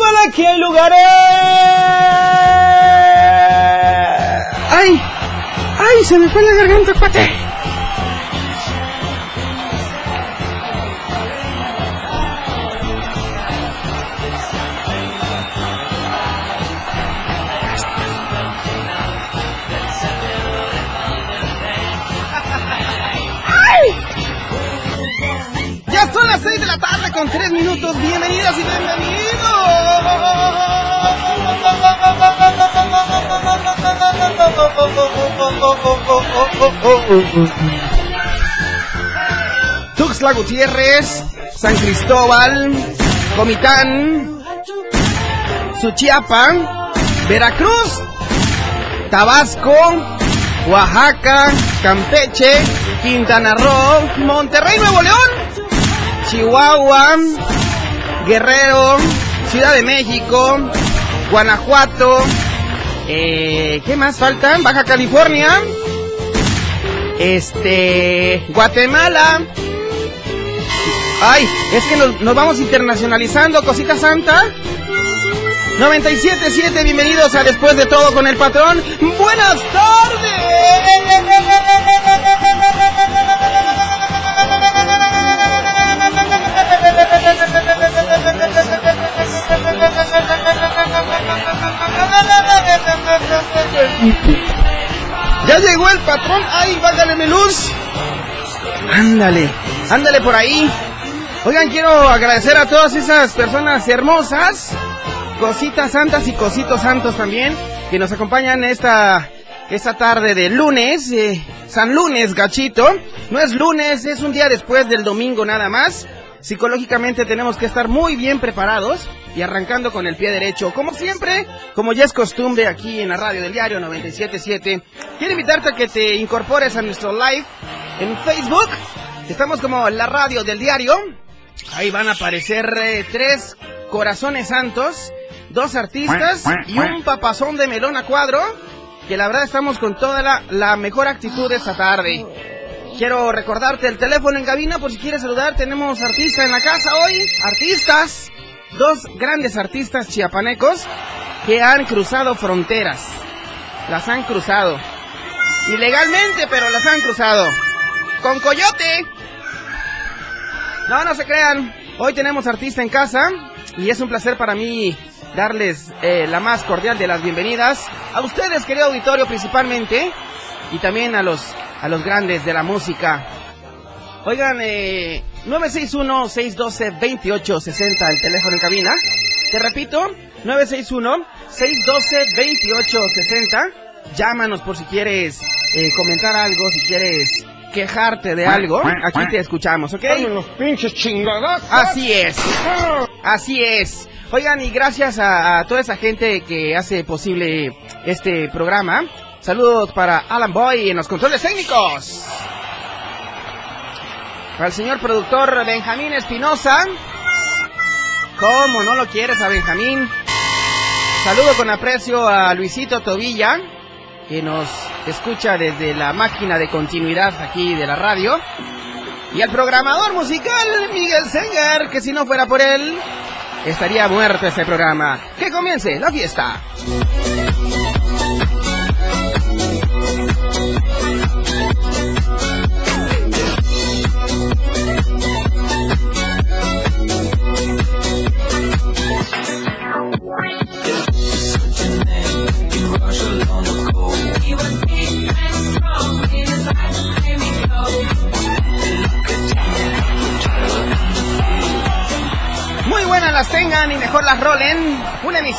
¡Súbala que hay lugares! ¡Ay! ¡Ay! Se me fue la garganta, cuate. Ya son las 6 de la tarde con 3 minutos. Bienvenidas y bienvenidos. Tuxtla Gutiérrez, San Cristóbal, Comitán, Suchiapa, Veracruz, Tabasco, Oaxaca, Campeche, Quintana Roo, Monterrey, Nuevo León, Chihuahua, Guerrero, Ciudad de México, Guanajuato, eh, ¿qué más faltan? Baja California, este, Guatemala. Ay, es que nos, nos vamos internacionalizando, cosita santa. 97.7, bienvenidos a Después de Todo con el Patrón. Buenas tardes. Ya llegó el patrón. Ay, válgale mi luz. Ándale, ándale por ahí. Oigan, quiero agradecer a todas esas personas hermosas cositas santas y cositos santos también que nos acompañan esta esta tarde de lunes, eh, San Lunes, gachito. No es lunes, es un día después del domingo nada más. Psicológicamente tenemos que estar muy bien preparados y arrancando con el pie derecho. Como siempre, como ya es costumbre aquí en la radio del diario 977, quiero invitarte a que te incorpores a nuestro live en Facebook. Estamos como la radio del diario. Ahí van a aparecer eh, tres corazones santos dos artistas y un papazón de melón a cuadro, que la verdad estamos con toda la, mejor actitud esta tarde. Quiero recordarte el teléfono en cabina por si quieres saludar, tenemos artista en la casa hoy, artistas, dos grandes artistas chiapanecos que han cruzado fronteras, las han cruzado, ilegalmente pero las han cruzado, con Coyote. No, no se crean, hoy tenemos artista en casa y es un placer para mí darles eh, la más cordial de las bienvenidas a ustedes, querido auditorio, principalmente, y también a los, a los grandes de la música. Oigan, eh, 961-612-2860, el teléfono en cabina. Te repito, 961-612-2860. Llámanos por si quieres eh, comentar algo, si quieres quejarte de algo. Aquí te escuchamos, ¿ok? los pinches chingadas. Así es. Así es. Oigan, y gracias a, a, toda esa gente que hace posible este programa. Saludos para Alan Boy en los controles técnicos. Para el señor productor Benjamín Espinosa. ¿Cómo no lo quieres a Benjamín? Saludo con aprecio a Luisito Tobilla, que nos escucha desde la máquina de continuidad aquí de la radio. Y al programador musical Miguel Senger, que si no fuera por él, estaría muerto este programa. Que comience la fiesta.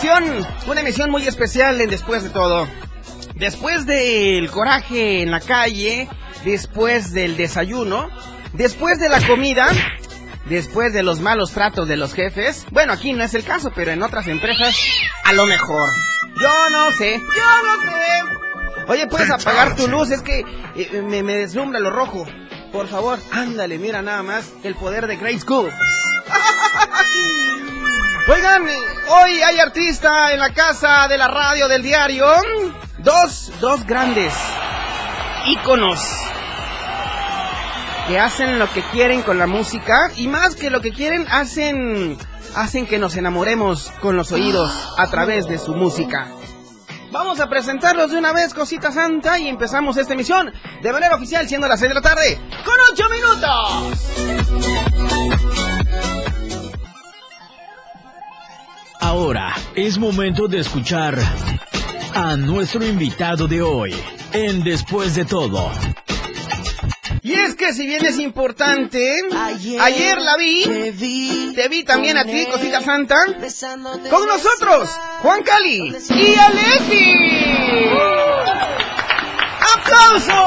Emisión, una emisión muy especial en Después de todo. Después del coraje en la calle, después del desayuno, después de la comida, después de los malos tratos de los jefes. Bueno, aquí no es el caso, pero en otras empresas a lo mejor. Yo no sé, yo no sé. Oye, puedes apagar tu luz, es que eh, me, me deslumbra lo rojo. Por favor, ándale, mira nada más el poder de Grade School. Oigan, hoy hay artista en la casa de la radio del diario. Dos, dos grandes íconos que hacen lo que quieren con la música y más que lo que quieren hacen hacen que nos enamoremos con los oídos a través de su música. Vamos a presentarlos de una vez, cosita santa, y empezamos esta emisión de manera oficial, siendo las 6 de la tarde, con 8 minutos. Ahora es momento de escuchar a nuestro invitado de hoy en Después de todo. Y es que si bien es importante, ayer, la vi, te vi también a ti, cosita santa, con nosotros, Juan Cali y Alessi. ¡Aplauso!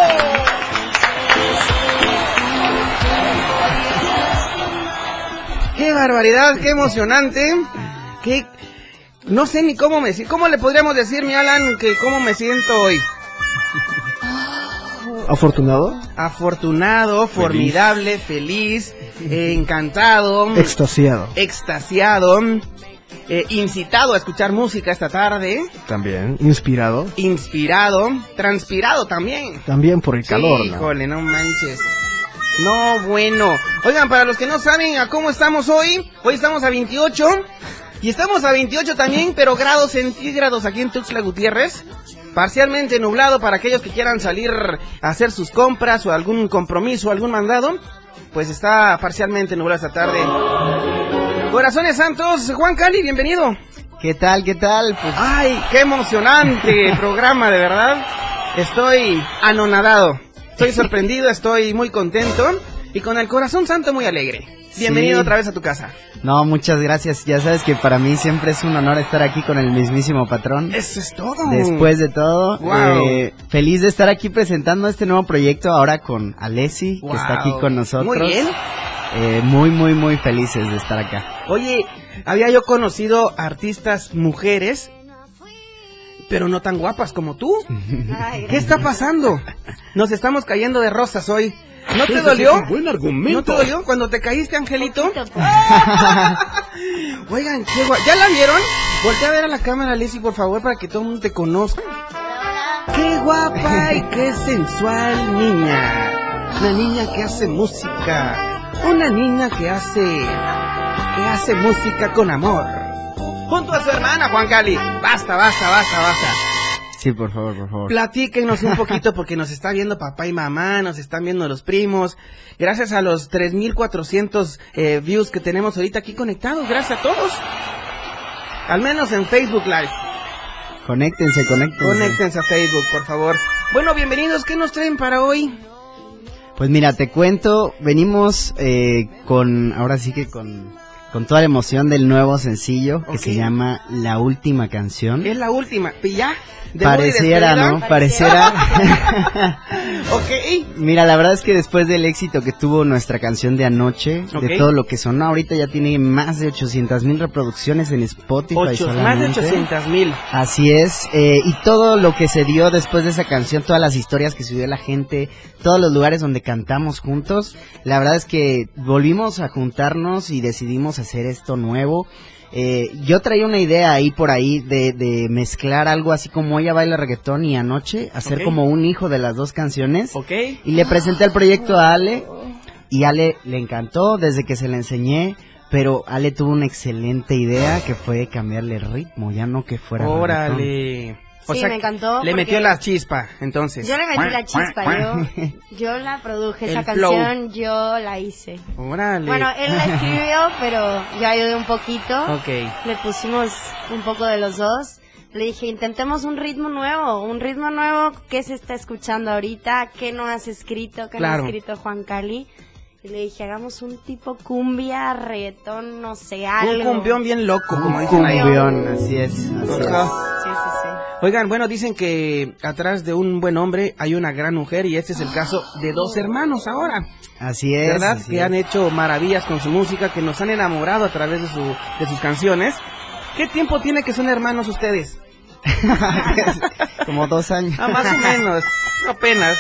¡Qué barbaridad, qué emocionante! ¡Qué... No sé ni cómo me... ¿Cómo le podríamos decir, mi Alan, que cómo me siento hoy? ¿Afortunado? Afortunado, formidable, feliz, eh, encantado, Extasiado. extasiado, eh, incitado a escuchar música esta tarde, También. Inspirado. inspirado, transpirado también. También por el calor, ¿no? Híjole, no manches. No, bueno. Oigan, para los que no saben a cómo estamos hoy, hoy estamos a 28. Y estamos a 28 también, pero grados centígrados aquí en Tuxtla Gutiérrez. Parcialmente nublado para aquellos que quieran salir a hacer sus compras o algún compromiso, algún mandado. Pues está parcialmente nublado esta tarde. Corazones Santos, Juan Cali, bienvenido. ¿Qué tal? ¿Qué tal? Pues Ay, qué emocionante programa, de verdad. Estoy anonadado. Estoy sorprendido, estoy muy contento y con el corazón santo muy alegre. Bienvenido Sí. otra vez a tu casa. No, muchas gracias. Ya sabes que para mí siempre es un honor estar aquí con el mismísimo patrón. Eso es todo. Después de todo, Wow. eh, feliz de estar aquí presentando este nuevo proyecto ahora con Alessi, que está aquí con nosotros. Muy bien. Eh, muy, muy, muy felices de estar acá. Oye, había yo conocido artistas mujeres, pero no tan guapas como tú. ¿Qué está pasando? Nos estamos cayendo de rosas hoy. ¿No te dolió? buen ¿No argumento. te dolió cuando te caíste, Angelito? Oigan, qué ¿ya la vieron? Voltea a ver a la cámara, Lizzy, por favor, para que todo el mundo te conozca. Qué guapa y qué sensual niña. Una niña que hace música. Una niña que hace... que hace música con amor. Junto a su hermana, Juan Cali. Basta, basta, basta, basta. Sí, por favor, por favor. Platíquenos un poquito porque nos está viendo papá y mamá, nos están viendo los primos. Gracias a los 3.400 eh, views que tenemos ahorita aquí conectados. Gracias a todos. Al menos en Facebook Live. Conéctense, conéctense. Conéctense a Facebook, por favor. Bueno, bienvenidos. ¿Qué nos traen para hoy? Pues mira, te cuento, venimos eh, con, ahora sí que con, con toda la emoción del nuevo sencillo que se llama La Última Canción. Es la última. ¿Y ya? ¿Debut y Pareciera? ¿no? Pareciera. Ok. Mira, la verdad es que después del éxito que tuvo nuestra canción de anoche, de todo lo que sonó, ahorita ya tiene más de 800 mil reproducciones en Spotify Ocho- más de solamente. 800 mil. Así es, eh, y todo lo que se dio después de esa canción, todas las historias que subió la gente, todos los lugares donde cantamos juntos, la verdad es que volvimos a juntarnos y decidimos hacer esto nuevo. Eh, yo traía una idea ahí por ahí de, de mezclar algo así como ella baila reggaetón y anoche, hacer como un hijo de las dos canciones. Ok. Y le presenté el proyecto a Ale y Ale le encantó desde que se le enseñé, pero Ale tuvo una excelente idea que fue cambiarle el ritmo, ya no que fuera reggaetón. Sí, me encantó Le metió la chispa, entonces. Yo le metí la chispa, yo, yo la produje, esa flow. canción yo la hice. Órale. Bueno, él la escribió, pero yo ayudé un poquito. Ok. Le pusimos un poco de los dos. Le dije, intentemos un ritmo nuevo, un ritmo nuevo que se está escuchando ahorita, que no has escrito, que Claro. no ha escrito Juan Cali. Y le dije, hagamos un tipo cumbia, reggaetón, no sé, algo. Un cumbión bien loco, como Un dicen ahí. cumbión, así es. así es. Sí, sí, sí. Oigan, bueno, dicen que atrás de un buen hombre hay una gran mujer y este es el caso de dos hermanos ahora. Así es. ¿Verdad? así Que es. han hecho maravillas con su música, que nos han enamorado a través de, su, de sus canciones. ¿Qué tiempo tiene que son hermanos ustedes? Como dos años. Ah, más o menos, apenas.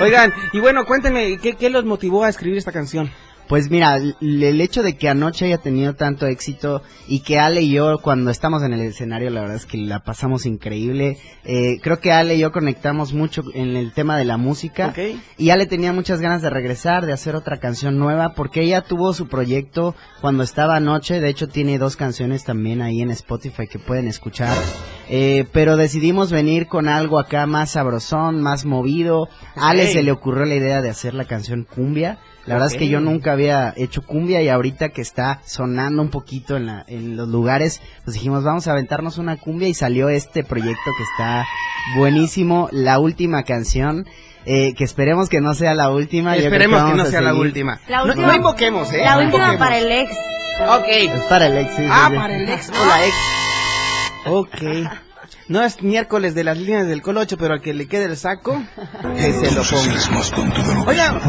Oigan, y bueno, cuéntenme, ¿qué, ¿qué los motivó a escribir esta canción? Pues mira, el hecho de que anoche haya tenido tanto éxito y que Ale y yo cuando estamos en el escenario la verdad es que la pasamos increíble. Eh, creo que Ale y yo conectamos mucho en el tema de la música y Ale tenía muchas ganas de regresar, de hacer otra canción nueva porque ella tuvo su proyecto cuando estaba anoche, de hecho tiene dos canciones también ahí en Spotify que pueden escuchar. Eh, pero decidimos venir con algo acá más sabrosón, más movido. A Ale se le ocurrió la idea de hacer la canción Cumbia. La verdad es que yo nunca había hecho cumbia y ahorita que está sonando un poquito en, la- en los lugares, pues dijimos vamos a aventarnos una cumbia y salió este proyecto que está buenísimo. La última canción, eh, que esperemos que no sea la última. yo Esperemos que, no sea la última. La No- última- no, invoquemos, ¿eh? La No última invoquemos. para el ex. Ok. Es para el ex. sí, Ah, sí. para el ex o la ex. Ok. No es miércoles de las líneas del colocho, pero al que le quede el saco, que se lo ponga. Oigan,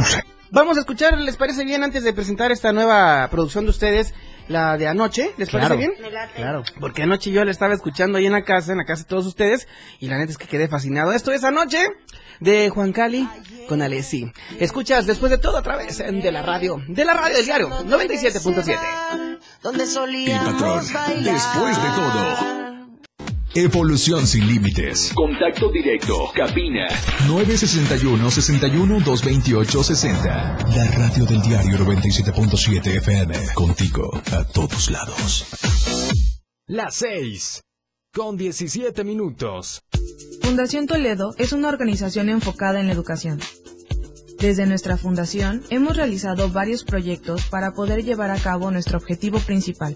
vamos a escuchar, ¿les parece bien antes de presentar esta nueva producción de ustedes, la de anoche? ¿Les Claro. parece bien? Me late. Claro. Porque anoche yo la estaba escuchando ahí en la casa, en la casa de todos ustedes, y la neta es que quedé fascinado. Esto es Anoche, de Juan Cali con Alessi. Escuchas después de todo a través de la radio, de la radio del diario, 97.7. Donde El solíamos patrón, bailar. después de todo. Evolución sin límites. Contacto directo. Cabina. 961-61-228-60. La radio del diario 97.7 FM. Contigo a todos lados. Las 6. Con 17 minutos. Fundación Toledo es una organización enfocada en la educación. Desde nuestra fundación hemos realizado varios proyectos para poder llevar a cabo nuestro objetivo principal,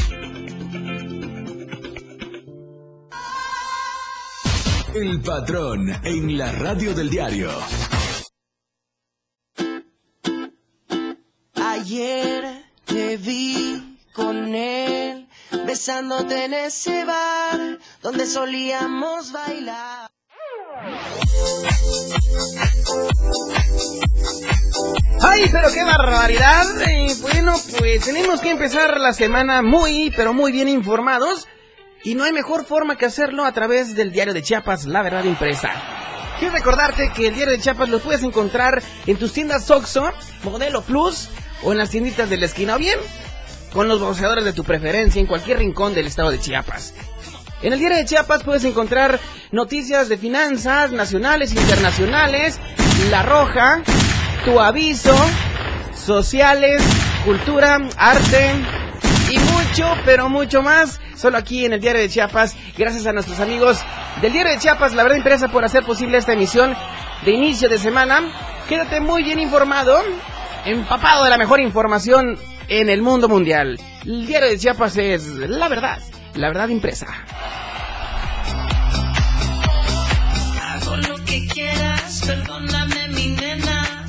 El patrón en la radio del diario. Ayer te vi con él, besándote en ese bar donde solíamos bailar. ¡Ay, pero qué barbaridad! Eh, bueno, pues tenemos que empezar la semana muy, pero muy bien informados. Y no hay mejor forma que hacerlo a través del diario de Chiapas, La Verdad Impresa. Quiero recordarte que el diario de Chiapas lo puedes encontrar en tus tiendas Oxxo, Modelo Plus o en las tienditas de la esquina o bien con los boceadores de tu preferencia en cualquier rincón del estado de Chiapas. En el diario de Chiapas puedes encontrar noticias de finanzas nacionales, internacionales, La Roja, Tu Aviso, sociales, cultura, arte y mucho, pero mucho más. Solo aquí en el diario de Chiapas, gracias a nuestros amigos del diario de Chiapas, la verdad impresa por hacer posible esta emisión de inicio de semana. Quédate muy bien informado, empapado de la mejor información en el mundo mundial. El diario de Chiapas es la verdad, la verdad impresa. Hago lo que quieras, perdóname mi nena.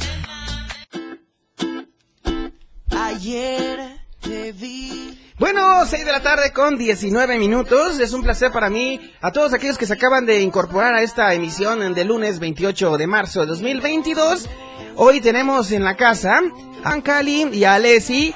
Ayer te vi. Bueno, 6 de la tarde con 19 minutos. Es un placer para mí, a todos aquellos que se acaban de incorporar a esta emisión de lunes 28 de marzo de 2022. Hoy tenemos en la casa a Cali y a Alessi,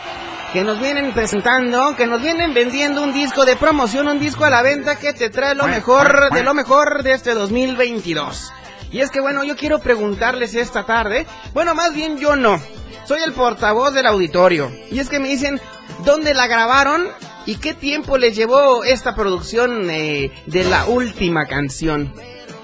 que nos vienen presentando, que nos vienen vendiendo un disco de promoción, un disco a la venta que te trae lo mejor de lo mejor de este 2022. Y es que bueno, yo quiero preguntarles esta tarde, bueno, más bien yo no, soy el portavoz del auditorio. Y es que me dicen dónde la grabaron y qué tiempo les llevó esta producción eh, de la última canción.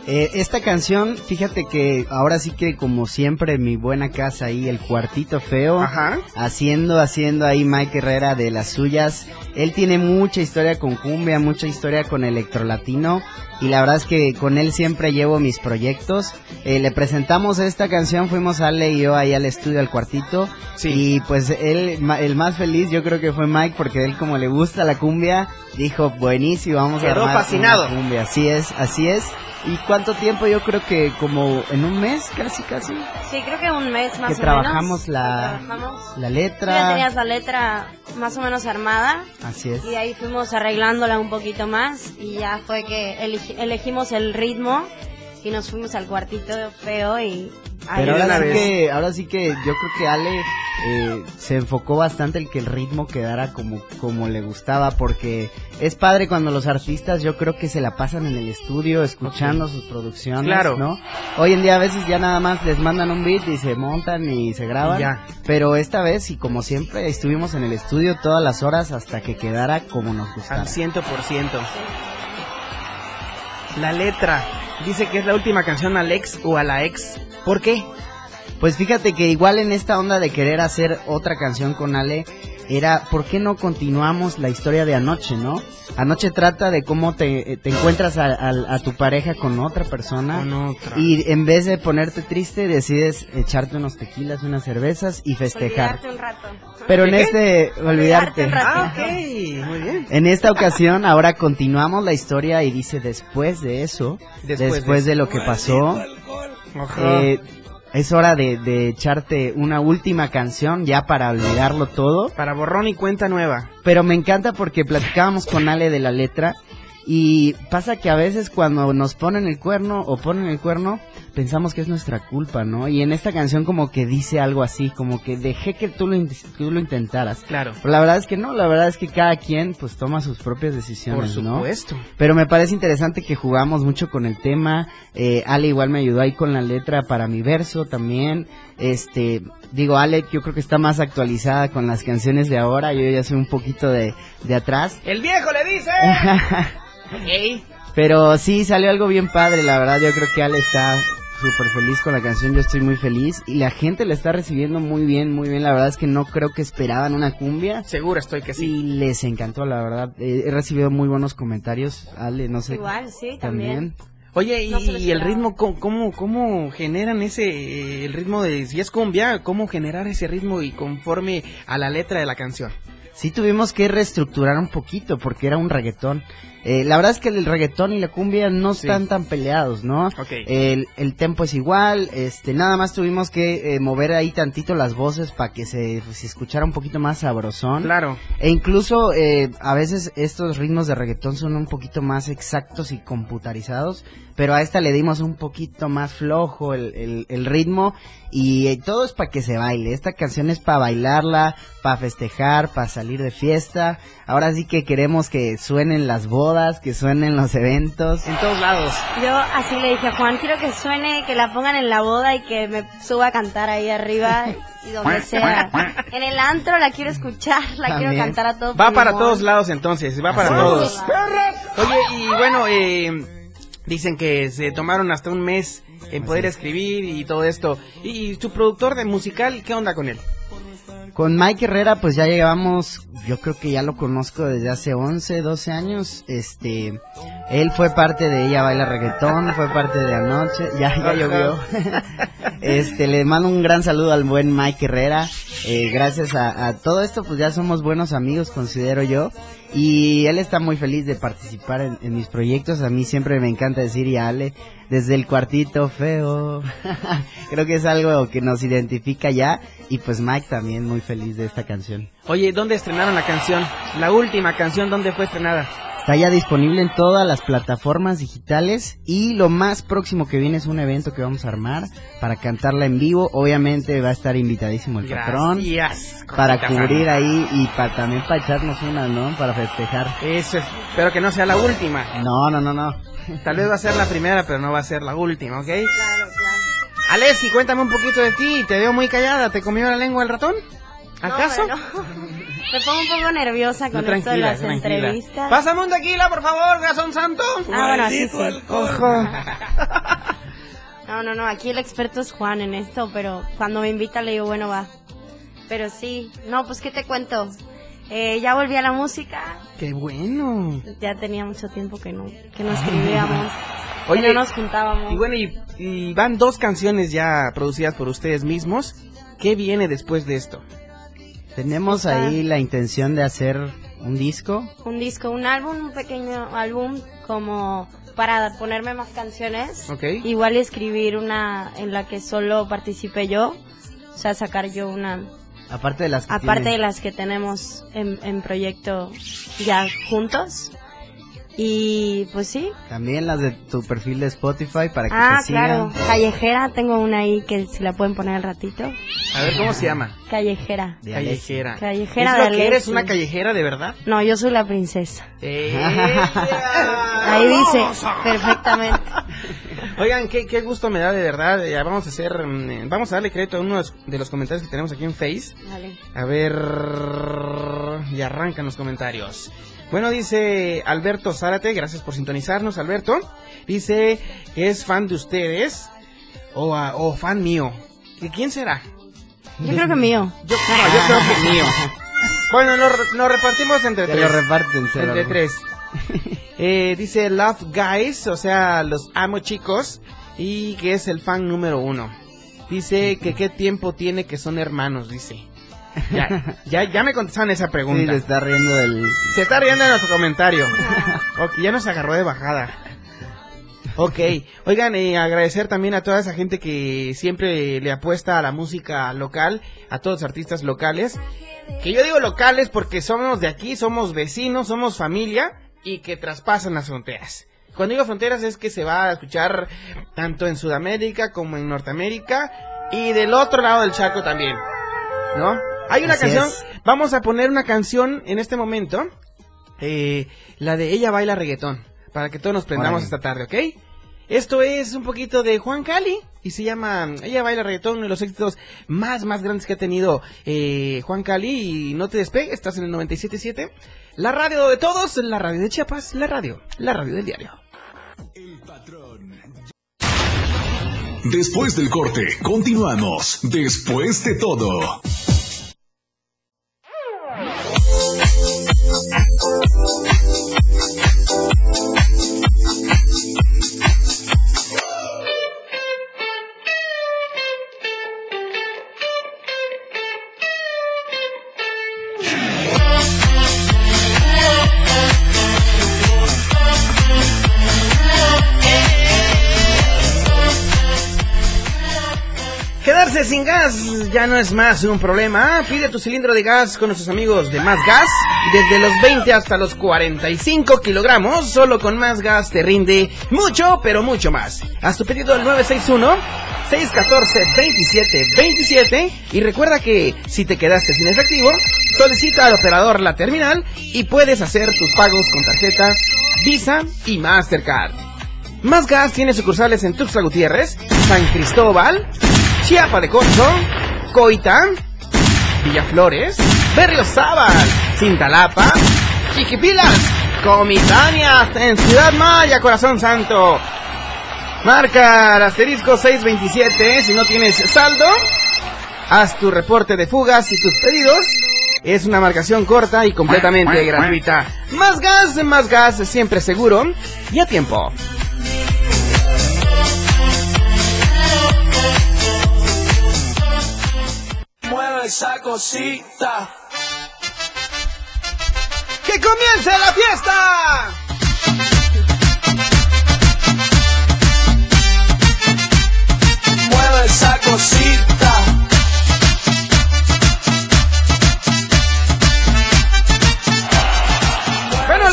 Eh, esta canción, fíjate que ahora sí que como siempre mi buena casa ahí, el cuartito feo, Ajá. haciendo, haciendo ahí Mike Herrera de las suyas. Él tiene mucha historia con cumbia, mucha historia con electrolatino y la verdad es que con él siempre llevo mis proyectos. Eh, le presentamos esta canción, fuimos Ale y yo ahí al estudio, al cuartito. Y pues él, el más feliz yo creo que fue Mike porque él como le gusta la cumbia, dijo buenísimo, vamos a Quedó armar una fascinado. cumbia. Así es, así es. ¿Y cuánto tiempo? Yo creo que como en un mes, casi, casi. Sí, creo que un mes más que o trabajamos menos. la, Que trabajamos. la Tú ya letra. tenías la letra más o menos armada Así es. y de ahí fuimos arreglándola un poquito más y ya fue que elegi- elegimos el ritmo y nos fuimos al cuartito feo y Pero ahora sí, vez. que, ahora sí que yo creo que Ale eh, se enfocó bastante en que el ritmo quedara como, como le gustaba, porque es padre cuando los artistas yo creo que se la pasan en el estudio escuchando sus producciones, Claro. ¿no? Hoy en día a veces ya nada más les mandan un beat y se montan y se graban, Y ya. pero esta vez y como siempre estuvimos en el estudio todas las horas hasta que quedara como nos gustara. Al ciento por ciento. La letra. Dice que es la última canción al ex o a la ex. ¿Por qué? Pues fíjate que igual en esta onda de querer hacer otra canción con Ale, era ¿por qué no continuamos la historia de anoche, no? Anoche trata de cómo te, te encuentras a, a- a tu pareja con otra persona Con otra. y en vez de ponerte triste decides echarte unos tequilas, unas cervezas y festejar. Olvidarte un rato. Pero en este, olvidarte. un rato. Ah, ok. Muy bien. En esta ocasión ahora continuamos la historia y dice después de eso, Después después, de de, lo que pasó. Eh, es hora de, de echarte una última canción ya para olvidarlo todo. Para borrón y cuenta nueva. Pero me encanta porque platicábamos con Ale de la letra y pasa que a veces cuando nos ponen el cuerno o ponen el cuerno pensamos que es nuestra culpa, ¿no? Y en esta canción como que dice algo así, como que dejé que tú lo, in- tú lo intentaras. Claro. Pero la verdad es que no, la verdad es que cada quien pues toma sus propias Por decisiones, ¿no? supuesto. Pero me parece interesante que jugamos mucho con el tema. Eh, Ale igual me ayudó ahí con la letra para mi verso también. Este, digo, Ale yo creo que está más actualizada con las canciones de ahora. Yo ya soy un poquito de, de atrás. El viejo le dice. Pero sí, salió algo bien padre, la verdad. Yo creo que Ale está súper feliz con la canción. Yo estoy muy feliz. Y la gente la está recibiendo muy bien, muy bien. La verdad es que no creo que esperaban una cumbia. Seguro estoy que sí. Y les encantó, la verdad. He recibido muy buenos comentarios. Ale, no sé. Igual, sí, también. Oye, y, No el ritmo, ¿cómo, cómo, cómo generan ese, eh, el ritmo de, si es cumbia, cómo generar ese ritmo y conforme a la letra de la canción? sí tuvimos que reestructurar un poquito porque era un reggaetón. Eh, la verdad es que el reggaetón y la cumbia no Sí. están tan peleados, ¿no? Ok. El, el tempo es igual, este, nada más tuvimos que eh, mover ahí tantito las voces para que se, se escuchara un poquito más sabrosón. Claro. E incluso eh, a veces estos ritmos de reggaetón son un poquito más exactos y computarizados, pero a esta le dimos un poquito más flojo el, el- el ritmo y eh, todo es para que se baile. Esta canción es para bailarla, para festejar, para salir de fiesta. Ahora sí que queremos que suenen las bodas, que suenen los eventos. En todos lados. Yo así le dije a Juan, quiero que suene, que la pongan en la boda y que me suba a cantar ahí arriba y donde sea. En el antro la quiero escuchar, la quiero cantar a todo Va para todos lados entonces, va para Así todos. es. Oye, y bueno, eh, dicen que se tomaron hasta un mes en poder escribir y todo esto. Y su productor de musical, ¿qué onda con él? Con Mike Herrera, pues ya llevamos, yo creo que ya lo conozco desde hace 11, 12 años. Este, él fue parte de Ella Baila Reggaetón, fue parte de Anoche, ya, ya llovió. este, le mando un gran saludo al buen Mike Herrera. Eh, gracias a, a todo esto, pues ya somos buenos amigos, considero yo. Y él está muy feliz de participar en, mis proyectos. A mí siempre me encanta decir, y a Ale, desde el cuartito feo. Creo que es algo que nos identifica ya. Y pues Mike también muy feliz de esta canción. Oye, ¿dónde estrenaron la canción? La última canción, ¿dónde fue estrenada? Está ya disponible en todas las plataformas digitales y lo más próximo que viene es un evento que vamos a armar para cantarla en vivo. Obviamente va a estar invitadísimo el patrón Gracias, para cosita cubrir sana. ahí y para también para echarnos una, ¿no? Para festejar. Eso es, espero que no sea la última. No, no, no, no. Tal vez va a ser la primera, pero no va a ser la última, ¿ok? Alessi, cuéntame un poquito de ti. Te veo muy callada. ¿Te comió la lengua el ratón? ¿Acaso? No, me pongo un poco nerviosa con No, esto de las tranquila. entrevistas. Pásame un tequila, por favor, Gazón Santo. Ah, bueno, así sí. Ojo. No, no, no, aquí el experto es Juan en esto, pero cuando me invita le digo, bueno, va. Pero sí, no, pues, ¿qué te cuento? Eh, ya volví a la música, ¡Qué bueno! ya tenía mucho tiempo que no, que no escribíamos, Oye, que no nos juntábamos. Y bueno, y, y van dos canciones ya producidas por ustedes mismos. ¿Qué viene después de esto? Tenemos Está- ahí la intención de hacer un disco. Un disco, un álbum, un pequeño álbum como para ponerme más canciones. Ok. Igual escribir una en la que solo participe yo, o sea, sacar yo una, Aparte de las que aparte de las que tenemos en, en proyecto ya juntos. Y pues sí. También las de tu perfil de Spotify para que Ah, te sigan. claro. Callejera, tengo una ahí que si la pueden poner al ratito. A ver, ¿cómo se llama? Callejera. De Callejera. Callejera ¿Es de lo que eres una callejera de verdad? No, yo soy la princesa. ¡Ella! Ahí dice perfectamente. Oigan, qué, qué gusto me da de verdad. Ya vamos a hacer, mm, vamos a darle crédito a uno de los- de los comentarios que tenemos aquí en Face. Vale. A ver, y arrancan los comentarios. Bueno, dice Alberto Zárate, gracias por sintonizarnos, Alberto. Dice que es fan de ustedes o, ah, o fan mío. ¿De quién será? Yo creo que mío. Yo, no, yo creo que mío. Bueno, nos, re- nos repartimos entre tres. lo reparten. Entre tres. Eh, dice Love Guys, o sea, los amo chicos, y que es el fan número uno. Dice que qué tiempo tiene que son hermanos, dice. Ya, ya, ya me contestaron esa Sí, pregunta. le está riendo del... Se está riendo en nuestro comentario. ok, ya nos agarró de bajada. Ok, oigan, eh, agradecer también a toda esa gente que siempre le apuesta a la música local, a todos los artistas locales. Que yo digo locales porque somos de aquí, somos vecinos, somos familia y que traspasan las fronteras. Cuando digo fronteras es que se va a escuchar tanto en Sudamérica como en Norteamérica y del otro lado del charco también. ¿No? Hay una Así canción, es. vamos a poner una canción en este momento, eh, la de Ella baila reggaetón, para que todos nos prendamos Órale. esta tarde, ¿ok? Esto es un poquito de Juan Cali y se llama Ella baila reggaetón, uno de los éxitos más, más grandes que ha tenido eh, Juan Cali y no te despegues, estás en el 97.7, la radio de todos, la radio de Chiapas, la radio, la radio del diario. Después del corte, continuamos. Después de todo. Música Sin gas ya no es más un problema. Pide tu cilindro de gas con nuestros amigos de Más Gas. Desde los 20 hasta los 45 kilogramos. Solo con Más Gas te rinde mucho, pero mucho más. Haz tu pedido al 961-614-2727. Y recuerda que si te quedaste sin efectivo, solicita al operador la terminal y puedes hacer tus pagos con tarjeta Visa y Mastercard. Más Gas tiene sucursales en Tuxtla Gutiérrez, San Cristóbal, Chiapa de Corzo, Coitán, Villaflores, Berriozábal, Cintalapa, Chiquipilas, Comitania, en Ciudad Maya, Corazón Santo. Marca el asterisco 627 si no tienes saldo. Haz tu reporte de fugas y tus pedidos. Es una marcación corta y completamente gratuita. Más gas, más gas, siempre seguro y a tiempo. Mueve esa cosita. ¡Que comience la fiesta! Mueve esa cosita.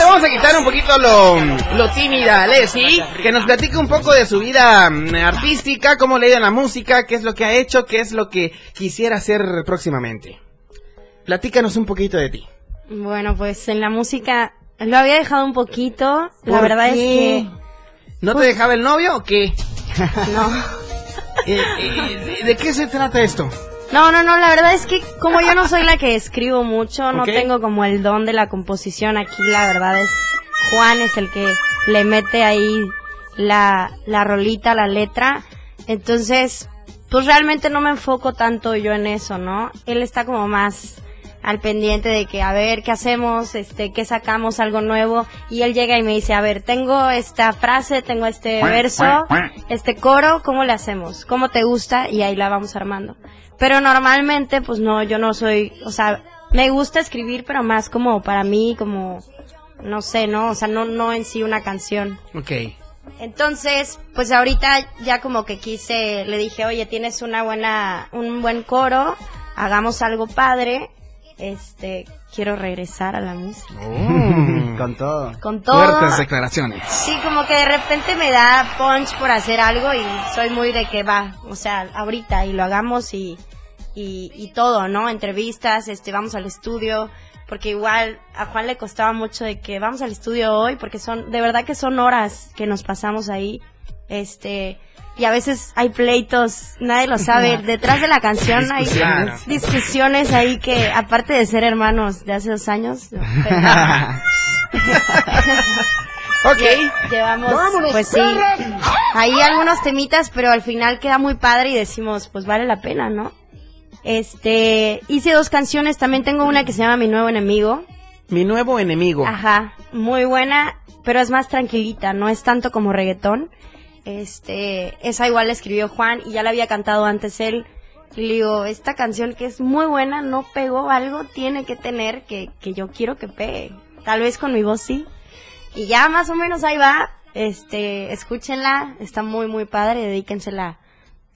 Vamos a quitar un poquito lo, lo tímida a Leslie, que nos platique un poco de su vida mm, artística, cómo le ha ido en la música, qué es lo que ha hecho, qué es lo que quisiera hacer próximamente. Platícanos un poquito de ti. Bueno, pues en la música lo había dejado un poquito. La ¿Por verdad qué? es que ¿No te dejaba el novio o qué? no. Eh, eh, ¿De, de qué se trata esto? No, no, no, la verdad es que como yo no soy la que escribo mucho, no tengo como el don de la composición aquí, la verdad es Juan es el que le mete ahí la, la rolita, la letra. Entonces, pues realmente no me enfoco tanto yo en eso, ¿no? Él está como más al pendiente de que a ver qué hacemos, este, qué sacamos algo nuevo y él llega y me dice, a ver, tengo esta frase, tengo este verso, este coro, ¿cómo le hacemos? ¿Cómo te gusta? Y ahí la vamos armando. Pero normalmente, pues no, yo no soy, o sea, me gusta escribir, pero más como para mí, como, no sé, ¿no? O sea, no, no en sí una canción. Ok. Entonces, pues ahorita ya como que quise, le dije, oye, tienes una buena, un buen coro, hagamos algo padre, este, quiero regresar a la música. Con todo. Con todo. Fuertes declaraciones. Sí, como que de repente me da punch por hacer algo y soy muy de que va, o sea, ahorita y lo hagamos y, y, y todo, ¿no? Entrevistas, este, vamos al estudio, porque igual a Juan le costaba mucho de que vamos al estudio hoy, porque son, de verdad que son horas que nos pasamos ahí, este, y a veces hay pleitos, nadie lo sabe, detrás de la canción hay Discusiones. discusiones ahí que, aparte de ser hermanos de hace dos años, Ok. llevamos, pues sí, ahí algunos temitas, pero al final queda muy padre y decimos, pues vale la pena, ¿no? Este, hice dos canciones, también tengo una que se llama Mi Nuevo Enemigo, Mi nuevo enemigo. Ajá, muy buena, pero es más tranquilita, no es tanto como reggaetón. Este, esa igual la escribió Juan y ya la había cantado antes él. Y le digo, esta canción que es muy buena, no pegó algo, tiene que tener que, que yo quiero que pegue. Tal vez con mi voz sí. Y ya más o menos ahí va. Este, escúchenla, está muy muy padre, dedíquensela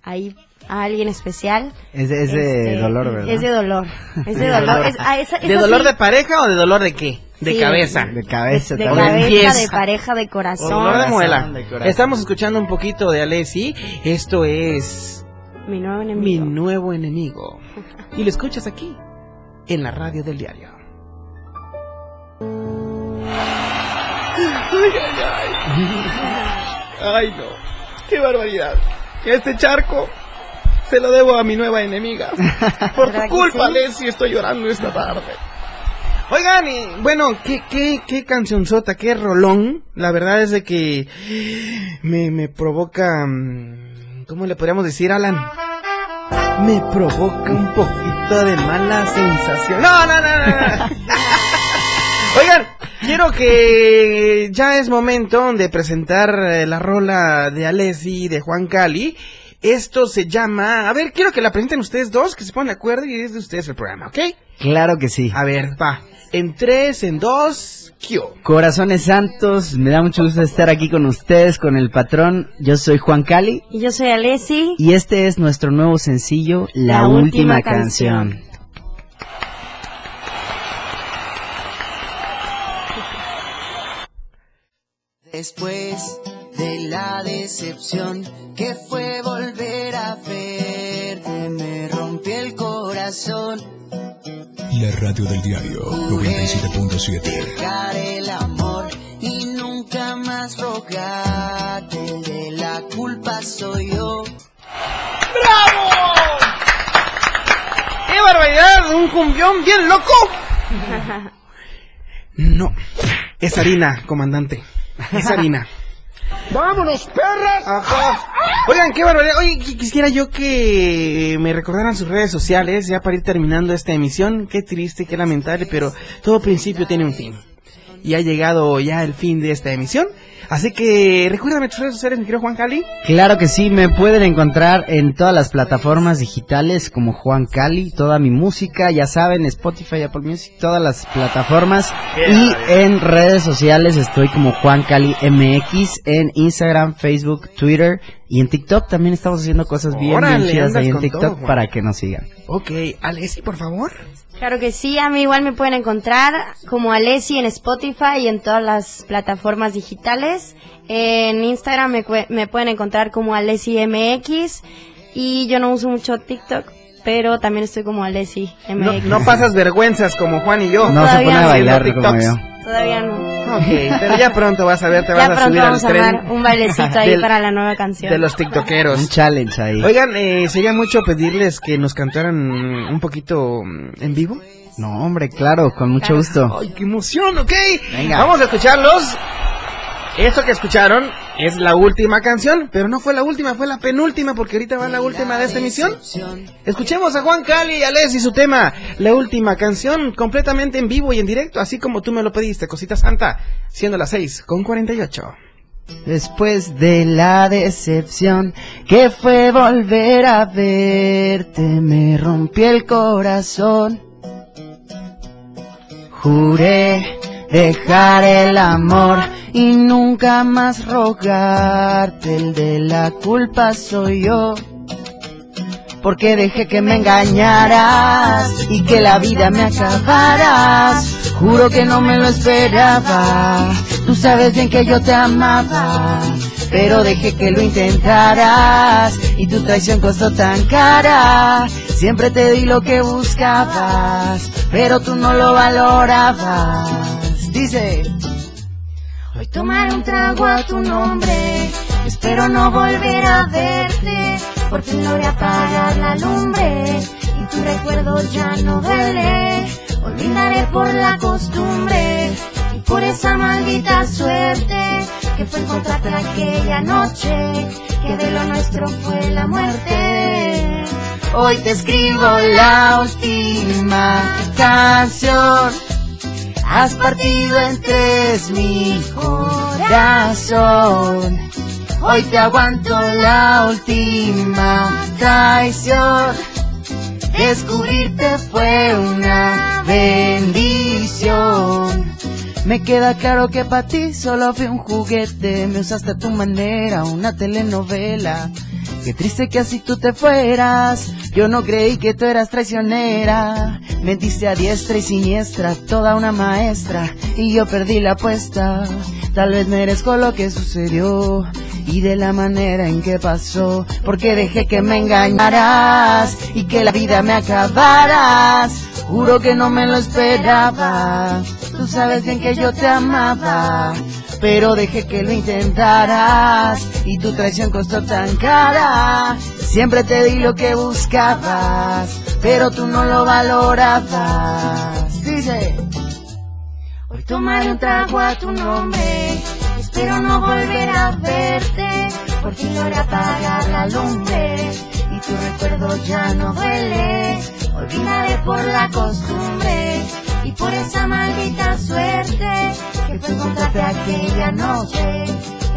ahí a alguien especial. Es de, es de Este, dolor, ¿verdad? Es de dolor. Es de dolor. Es- ah, esa- ¿De dolor sí. de pareja o de dolor de qué? De Sí. cabeza. De cabeza de también. cabeza, de pareja, de O corazón. dolor de muela. de corazón. Estamos escuchando un poquito de Alessi. Esto es Mi nuevo Mi enemigo. nuevo enemigo. Y lo escuchas aquí, en la radio del diario. Ay, no. Qué barbaridad. Este charco se lo debo a mi nueva enemiga. Por ¿Verdad tu que culpa, sí? Leslie, estoy llorando esta tarde. Oigan, y, bueno, qué, qué, qué cancionzota, qué rolón. La verdad es de que me, me provoca... mm, ¿Cómo le podríamos decir, Alan? Me provoca un poquito de mala sensación. No, no, no, no. no. Oigan, quiero que ya es momento de presentar eh, la rola de Alessi y de Juan Cali. Esto se llama... A ver, quiero que la presenten ustedes dos, que se pongan de acuerdo y es de ustedes el programa, ¿ok? Claro que sí. A ver, va. En tres, en dos, Q. Corazones Santos, me da mucho gusto estar aquí con ustedes, con el patrón. Yo soy Juan Cali Y yo soy Alessi. y este es nuestro nuevo sencillo, La, La última, última canción. canción. Después de la decepción que fue volver a verte, me rompió el corazón. La radio del diario 97.7. Dejar el amor y nunca más rogarte. El de la culpa soy yo. ¡Bravo! ¡Qué barbaridad! ¡Un cumbión bien loco! No, es harina, comandante. Es harina. ¡Vámonos, perras! Ajá. Oigan, qué barbaridad. Oye, qu- quisiera yo que me recordaran sus redes sociales ya para ir terminando esta emisión. Qué triste, qué lamentable, pero todo principio tiene un fin. Y ha llegado ya el fin de esta emisión. Así que recuérdame tus redes sociales, mi querido Juan Cali. Claro que sí, me pueden encontrar en todas las plataformas digitales como Juan Cali, toda mi música, ya saben, Spotify, Apple Music, todas las plataformas. Y en redes sociales estoy como Juan Cali MX, en Instagram, Facebook, Twitter y en TikTok también estamos haciendo cosas bien, bien chidas ahí en TikTok todo, para que nos sigan. Ok, Alessi, por favor. Claro que sí, a mí igual me pueden encontrar como Alessi en Spotify y en todas las plataformas digitales. En Instagram me, cue- me pueden encontrar como Alessi MX y yo no uso mucho TikTok, pero también estoy como Alessi No, MX. no pasas vergüenzas como Juan y yo. No se pone a bailar como yo. Todavía no. Ok, pero ya pronto vas a ver, te vas Ya a subir al tren un bailecito ahí del- para la nueva canción. de los Un tiktokeros. challenge ahí. Oigan, eh, sería mucho pedirles que nos cantaran un poquito mm, en vivo. No, hombre, claro, con mucho Claro. gusto. Ay, qué emoción, ok. Venga. Vamos a escucharlos. Esto que escucharon es la última canción, pero no fue la última, fue la penúltima porque ahorita va la última de esta emisión. Escuchemos a Juan Cali y a y su tema, la última canción completamente en vivo y en directo, así como tú me lo pediste, cosita santa, siendo las 6 con 48. Después de la decepción que fue volver a verte, me rompí el corazón. Juré dejar el amor y nunca más rogarte, el de la culpa soy yo. Porque dejé que me engañaras y que la vida me acabaras. Juro que no me lo esperaba. Tú sabes bien que yo te amaba. Pero dejé que lo intentaras y tu traición costó tan cara. Siempre te di lo que buscabas, pero tú no lo valorabas. Dice. Hoy tomaré un trago a tu nombre, espero no volver a verte, por fin logré apagar la lumbre y tu recuerdo ya no duele. Olvidaré por la costumbre y por esa maldita suerte que fue encontrarte aquella noche, que de lo nuestro fue la muerte. Hoy te escribo la última canción. Has partido en tres mi corazón. Hoy te aguanto la última traición. Descubrirte fue una bendición. Me queda claro que para ti solo fui un juguete. Me usaste a tu manera, una telenovela. Qué triste que así tú te fueras. Yo no creí que tú eras traicionera. Mentiste a diestra y siniestra, toda una maestra. Y yo perdí la apuesta. Tal vez merezco lo que sucedió. Y de la manera en que pasó. Porque dejé que me engañaras. Y que la vida me acabaras. Juro que no me lo esperaba. Tú sabes bien que yo te amaba pero dejé que lo intentaras y tu traición costó tan cara. Siempre te di lo que buscabas, pero tú no lo valorabas. Dice, hoy tomaré un trago a tu nombre, espero no volver a verte, por fin logré apagar la lumbre y tu recuerdo ya no duele. Olvidaré por la costumbre y por esa maldita suerte que encontrarte aquella noche,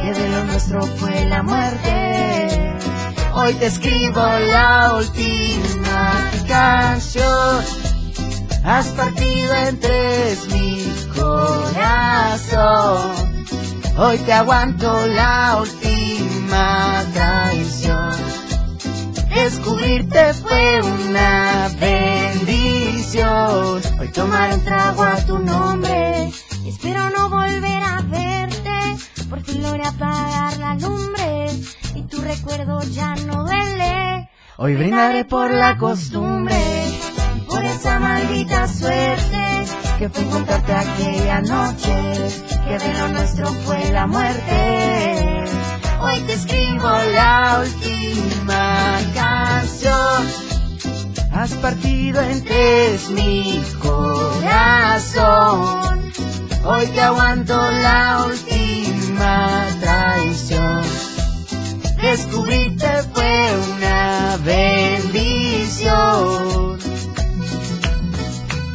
que de lo nuestro fue la muerte. Hoy te escribo la última canción. Has partido en tres mi corazón. Hoy te aguanto la última traición. Descubrirte fue una bendición. Hoy tomar un trago a tu nombre. Espero no volver a verte. Por fin logré apagar la lumbre. Y tu recuerdo ya no duele. Hoy brindaré por la costumbre. Por esa maldita suerte. Que fue encontrarte aquella noche. Que de lo nuestro fue la muerte. Hoy te escribo la última canción. Has partido en tres mi corazón. Hoy te aguanto la última traición. Descubrirte fue una bendición.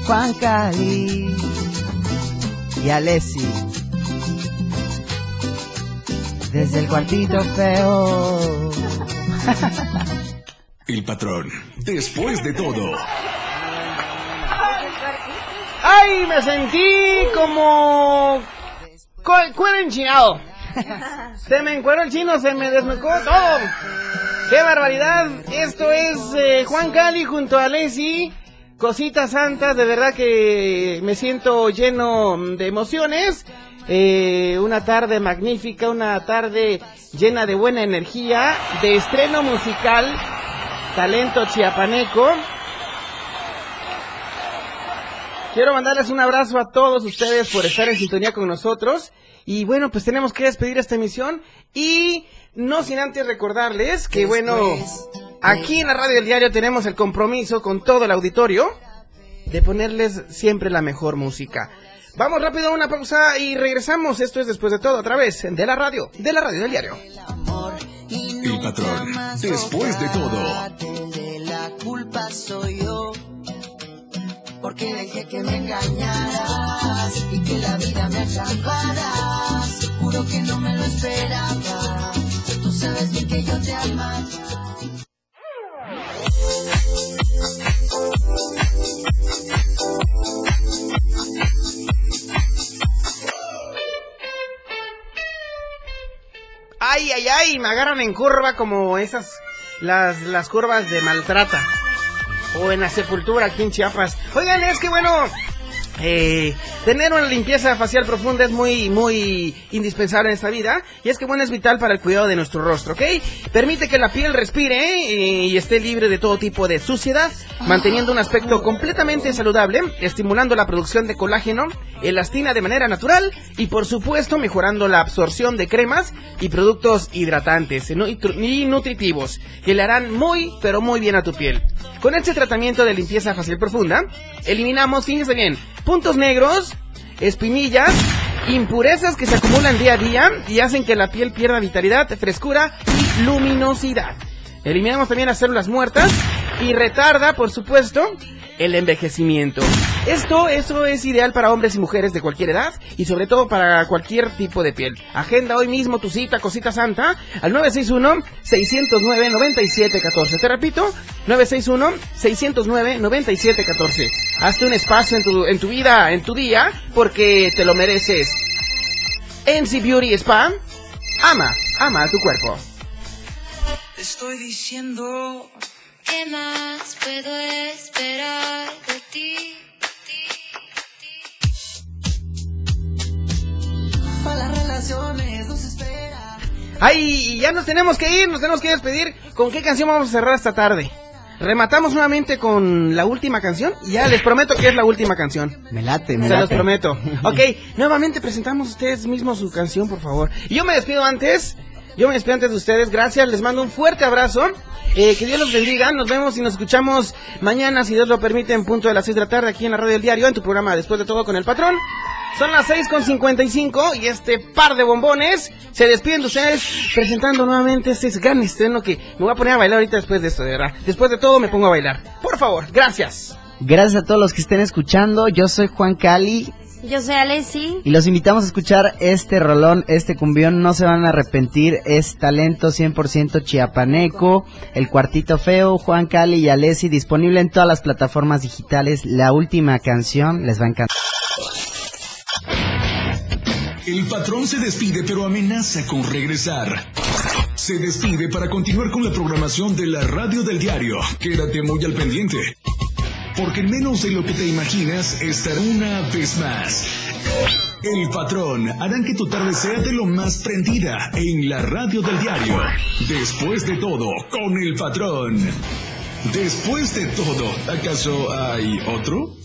Juan Cali y Alessi desde el cuartito feo. El patrón, después de todo. ¡Ay! Me sentí como. cu- cuero enchinado. Se me encueró el chino, se me desmecó todo. ¡Qué barbaridad! Esto es eh, Juan Cali junto a Leslie. Cositas santas, de verdad que me siento lleno de emociones. Eh, una tarde magnífica, una tarde llena de buena energía, de estreno musical, talento chiapaneco. Quiero mandarles un abrazo a todos ustedes por estar en sintonía con nosotros. Y bueno, pues tenemos que despedir esta emisión. Y no sin antes recordarles que bueno, aquí en la radio del diario tenemos el compromiso con todo el auditorio de ponerles siempre la mejor música. Vamos rápido a una pausa y regresamos. Esto es después de todo, otra vez, de la radio, de la radio del diario. El patrón, después de todo. De la culpa soy yo. Porque dejé que me engañaras y que la vida me atraparas. Juro que no me lo esperaba. Tú sabes bien que yo te amaba. Ay, ay, ay, me agarran en curva como esas, las, las curvas de maltrata. O en la sepultura aquí en Chiapas. Oigan, es que bueno, eh, tener una limpieza facial profunda es muy, muy indispensable en esta vida. Y es que bueno, es vital para el cuidado de nuestro rostro, ¿ok? Permite que la piel respire eh, y esté libre de todo tipo de suciedad, manteniendo un aspecto completamente saludable, estimulando la producción de colágeno, elastina de manera natural y por supuesto mejorando la absorción de cremas y productos hidratantes y nutritivos que le harán muy, pero muy bien a tu piel. Con este tratamiento de limpieza facial profunda, eliminamos, fíjense bien, puntos negros, espinillas, impurezas que se acumulan día a día y hacen que la piel pierda vitalidad, frescura y luminosidad. Eliminamos también las células muertas y retarda, por supuesto, el envejecimiento. Esto, eso es ideal para hombres y mujeres de cualquier edad y sobre todo para cualquier tipo de piel. Agenda hoy mismo tu cita, cosita santa, al 961-609-9714. Te repito, 961-609-9714. Hazte un espacio en tu, en tu vida, en tu día, porque te lo mereces. NC Beauty Spa, ama, ama a tu cuerpo. Estoy diciendo. ¿Qué más puedo esperar de ti? Para las relaciones no se espera. Ay, ya nos tenemos que ir, nos tenemos que despedir. ¿Con qué canción vamos a cerrar esta tarde? Rematamos nuevamente con la última canción. y Ya les prometo que es la última canción. Me late, me Se los late. prometo. Ok, nuevamente presentamos ustedes mismos su canción, por favor. Y yo me despido antes. Yo me despido antes de ustedes. Gracias, les mando un fuerte abrazo. Eh, que Dios los bendiga. Nos vemos y nos escuchamos mañana, si Dios lo permite, en punto de las 6 de la tarde aquí en la radio del diario, en tu programa Después de todo con el patrón. Son las 6 con 55 y este par de bombones se despiden de ustedes presentando nuevamente este gran estreno que me voy a poner a bailar ahorita después de esto, de verdad. Después de todo me pongo a bailar. Por favor, gracias. Gracias a todos los que estén escuchando. Yo soy Juan Cali Yo soy Alessi. y los invitamos a escuchar este rolón, este cumbión. No se van a arrepentir. Es talento 100% chiapaneco. El cuartito feo, Juan Cali y Alessi. Disponible en todas las plataformas digitales. La última canción les va a encantar. El patrón se despide pero amenaza con regresar. Se despide para continuar con la programación de la radio del diario. Quédate muy al pendiente. Porque en menos de lo que te imaginas estará una vez más. El patrón harán que tu tarde sea de lo más prendida en la radio del diario. Después de todo, con el patrón. Después de todo, ¿acaso hay otro?